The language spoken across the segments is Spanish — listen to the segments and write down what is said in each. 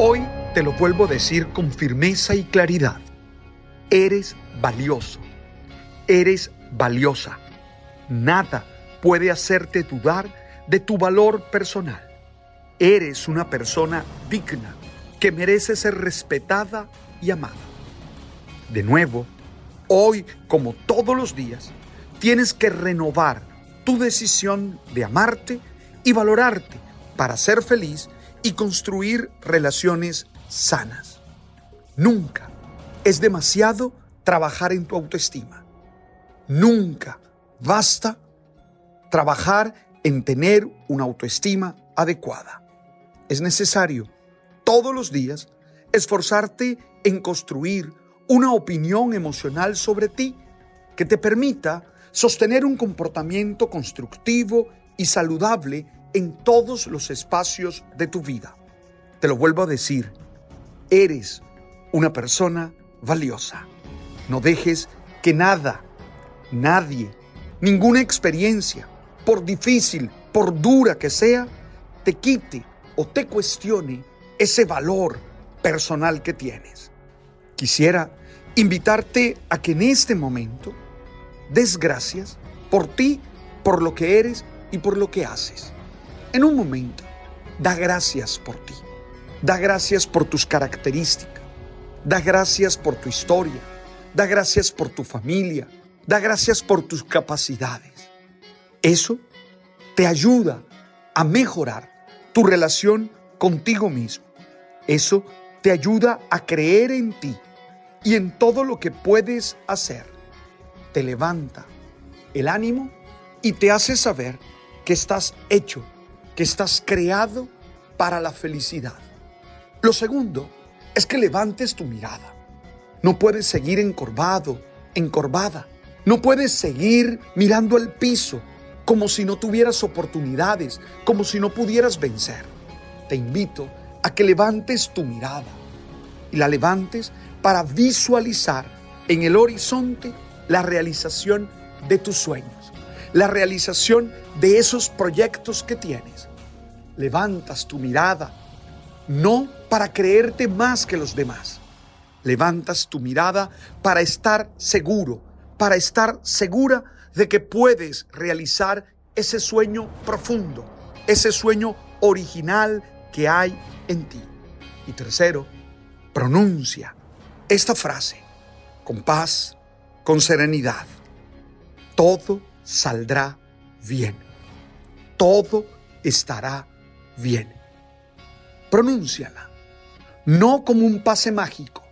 Hoy te lo vuelvo a decir con firmeza y claridad. Eres valioso. Eres valiosa. Nada puede hacerte dudar de tu valor personal. Eres una persona digna que merece ser respetada y amada. De nuevo, hoy como todos los días, tienes que renovar tu decisión de amarte y valorarte para ser feliz y construir relaciones sanas. Nunca es demasiado trabajar en tu autoestima. Nunca basta trabajar en tener una autoestima adecuada. Es necesario todos los días esforzarte en construir una opinión emocional sobre ti que te permita sostener un comportamiento constructivo y saludable en todos los espacios de tu vida. Te lo vuelvo a decir, eres una persona valiosa. No dejes que nada, nadie, ninguna experiencia, por difícil, por dura que sea, te quite o te cuestione ese valor personal que tienes. Quisiera invitarte a que en este momento des gracias por ti, por lo que eres y por lo que haces. En un momento, da gracias por ti. Da gracias por tus características. Da gracias por tu historia. Da gracias por tu familia. Da gracias por tus capacidades. Eso te ayuda a mejorar tu relación contigo mismo. Eso te ayuda a creer en ti y en todo lo que puedes hacer. Te levanta el ánimo y te hace saber que estás hecho que estás creado para la felicidad. Lo segundo es que levantes tu mirada. No puedes seguir encorvado, encorvada. No puedes seguir mirando al piso como si no tuvieras oportunidades, como si no pudieras vencer. Te invito a que levantes tu mirada y la levantes para visualizar en el horizonte la realización de tus sueños, la realización de esos proyectos que tienes levantas tu mirada, no para creerte más que los demás. Levantas tu mirada para estar seguro, para estar segura de que puedes realizar ese sueño profundo, ese sueño original que hay en ti. Y tercero, pronuncia esta frase con paz, con serenidad. Todo saldrá bien. Todo estará bien. Pronúnciala, no como un pase mágico,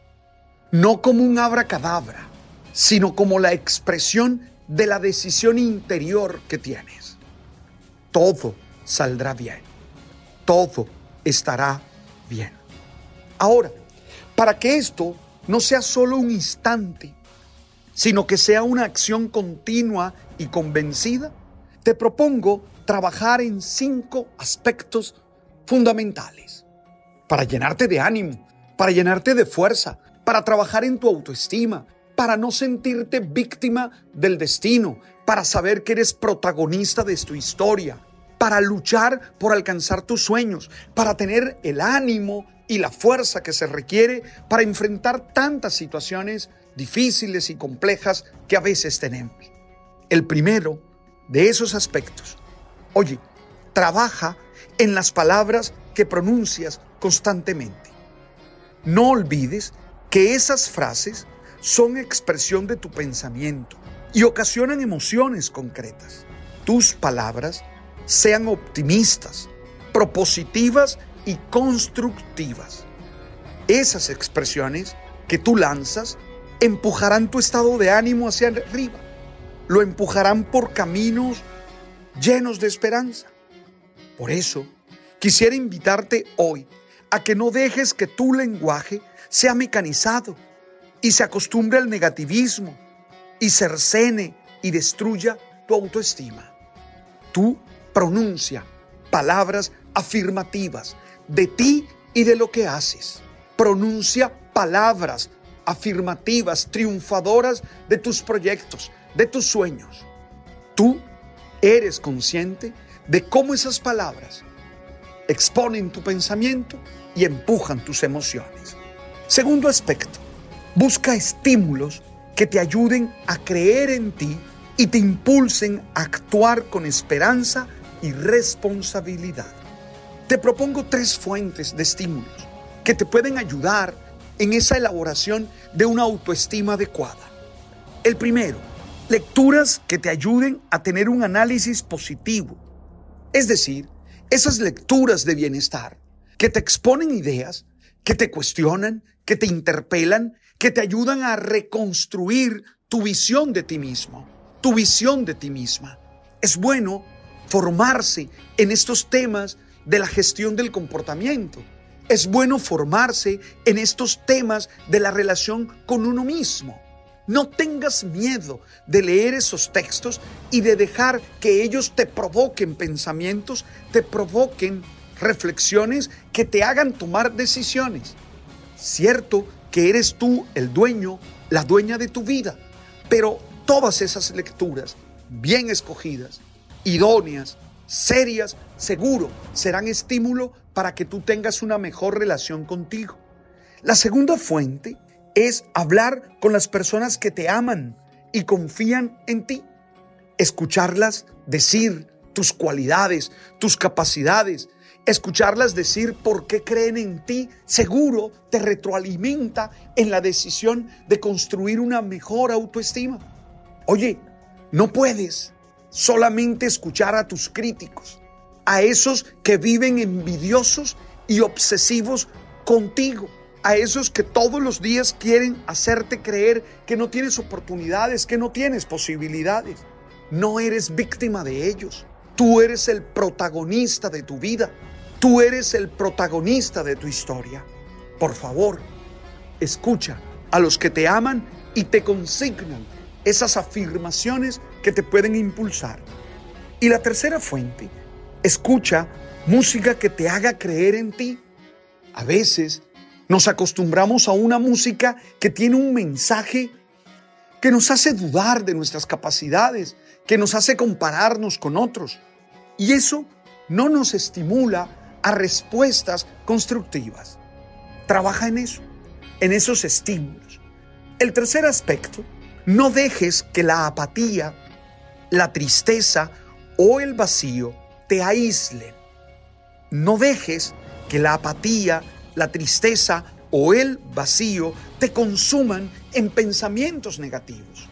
no como un abracadabra, sino como la expresión de la decisión interior que tienes. Todo saldrá bien, todo estará bien. Ahora, para que esto no sea solo un instante, sino que sea una acción continua y convencida, te propongo trabajar en cinco aspectos fundamentales para llenarte de ánimo, para llenarte de fuerza, para trabajar en tu autoestima, para no sentirte víctima del destino, para saber que eres protagonista de tu historia, para luchar por alcanzar tus sueños, para tener el ánimo y la fuerza que se requiere para enfrentar tantas situaciones difíciles y complejas que a veces tenemos. El primero de esos aspectos Oye, trabaja en las palabras que pronuncias constantemente. No olvides que esas frases son expresión de tu pensamiento y ocasionan emociones concretas. Tus palabras sean optimistas, propositivas y constructivas. Esas expresiones que tú lanzas empujarán tu estado de ánimo hacia arriba, lo empujarán por caminos llenos de esperanza. Por eso, quisiera invitarte hoy a que no dejes que tu lenguaje sea mecanizado y se acostumbre al negativismo y cercene y destruya tu autoestima. Tú pronuncia palabras afirmativas de ti y de lo que haces. Pronuncia palabras afirmativas, triunfadoras de tus proyectos, de tus sueños. Eres consciente de cómo esas palabras exponen tu pensamiento y empujan tus emociones. Segundo aspecto, busca estímulos que te ayuden a creer en ti y te impulsen a actuar con esperanza y responsabilidad. Te propongo tres fuentes de estímulos que te pueden ayudar en esa elaboración de una autoestima adecuada. El primero, lecturas que te ayuden a tener un análisis positivo. Es decir, esas lecturas de bienestar que te exponen ideas, que te cuestionan, que te interpelan, que te ayudan a reconstruir tu visión de ti mismo, tu visión de ti misma. Es bueno formarse en estos temas de la gestión del comportamiento. Es bueno formarse en estos temas de la relación con uno mismo. No tengas miedo de leer esos textos y de dejar que ellos te provoquen pensamientos, te provoquen reflexiones que te hagan tomar decisiones. Cierto que eres tú el dueño, la dueña de tu vida, pero todas esas lecturas bien escogidas, idóneas, serias, seguro, serán estímulo para que tú tengas una mejor relación contigo. La segunda fuente es hablar con las personas que te aman y confían en ti. Escucharlas decir tus cualidades, tus capacidades, escucharlas decir por qué creen en ti, seguro te retroalimenta en la decisión de construir una mejor autoestima. Oye, no puedes solamente escuchar a tus críticos, a esos que viven envidiosos y obsesivos contigo, a esos que todos los días quieren hacerte creer que no tienes oportunidades, que no tienes posibilidades. No eres víctima de ellos. Tú eres el protagonista de tu vida. Tú eres el protagonista de tu historia. Por favor, escucha a los que te aman y te consignan esas afirmaciones que te pueden impulsar. Y la tercera fuente, escucha música que te haga creer en ti. A veces nos acostumbramos a una música que tiene un mensaje que nos hace dudar de nuestras capacidades, que nos hace compararnos con otros. Y eso no nos estimula a respuestas constructivas. Trabaja en eso, en esos estímulos. El tercer aspecto no dejes que la apatía, la tristeza o el vacío te aíslen. No dejes que la apatía, la tristeza o el vacío te consuman en pensamientos negativos.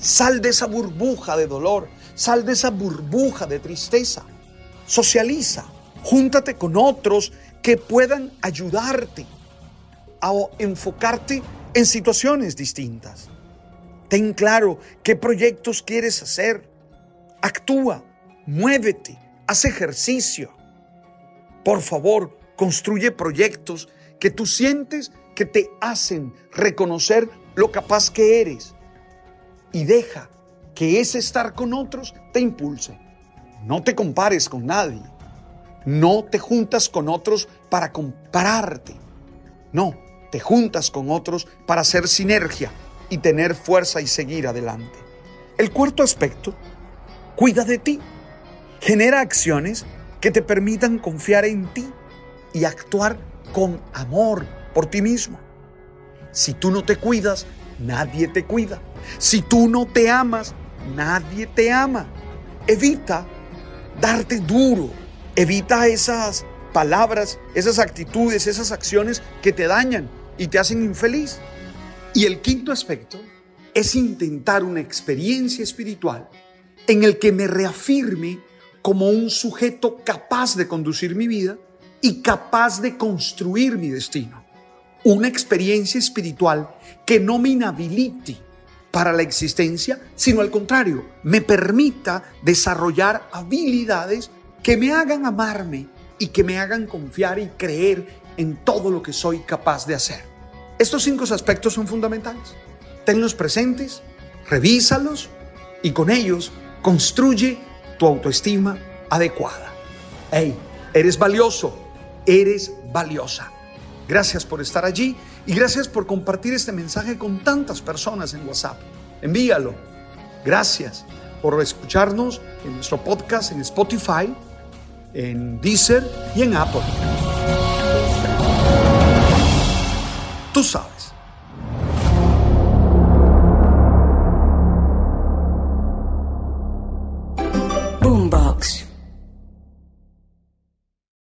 Sal de esa burbuja de dolor, sal de esa burbuja de tristeza. Socializa, júntate con otros que puedan ayudarte a enfocarte en situaciones distintas. Ten claro qué proyectos quieres hacer. Actúa, muévete, haz ejercicio. Por favor, construye proyectos que tú sientes que te hacen reconocer lo capaz que eres. Y deja que ese estar con otros te impulse. No te compares con nadie. No te juntas con otros para compararte. No, te juntas con otros para hacer sinergia y tener fuerza y seguir adelante. El cuarto aspecto, cuida de ti. Genera acciones que te permitan confiar en ti y actuar con amor por ti mismo. Si tú no te cuidas, nadie te cuida. Si tú no te amas, nadie te ama. Evita darte duro. Evita esas palabras, esas actitudes, esas acciones que te dañan y te hacen infeliz. Y el quinto aspecto es intentar una experiencia espiritual en el que me reafirme como un sujeto capaz de conducir mi vida y capaz de construir mi destino. Una experiencia espiritual que no me inhabilite para la existencia, sino al contrario, me permita desarrollar habilidades que me hagan amarme y que me hagan confiar y creer en todo lo que soy capaz de hacer. Estos cinco aspectos son fundamentales. Tenlos presentes, revísalos y con ellos construye tu autoestima adecuada. Hey, eres valioso, eres valiosa. Gracias por estar allí y gracias por compartir este mensaje con tantas personas en WhatsApp. Envíalo. Gracias por escucharnos en nuestro podcast en Spotify, en Deezer y en Apple. Tú sabes.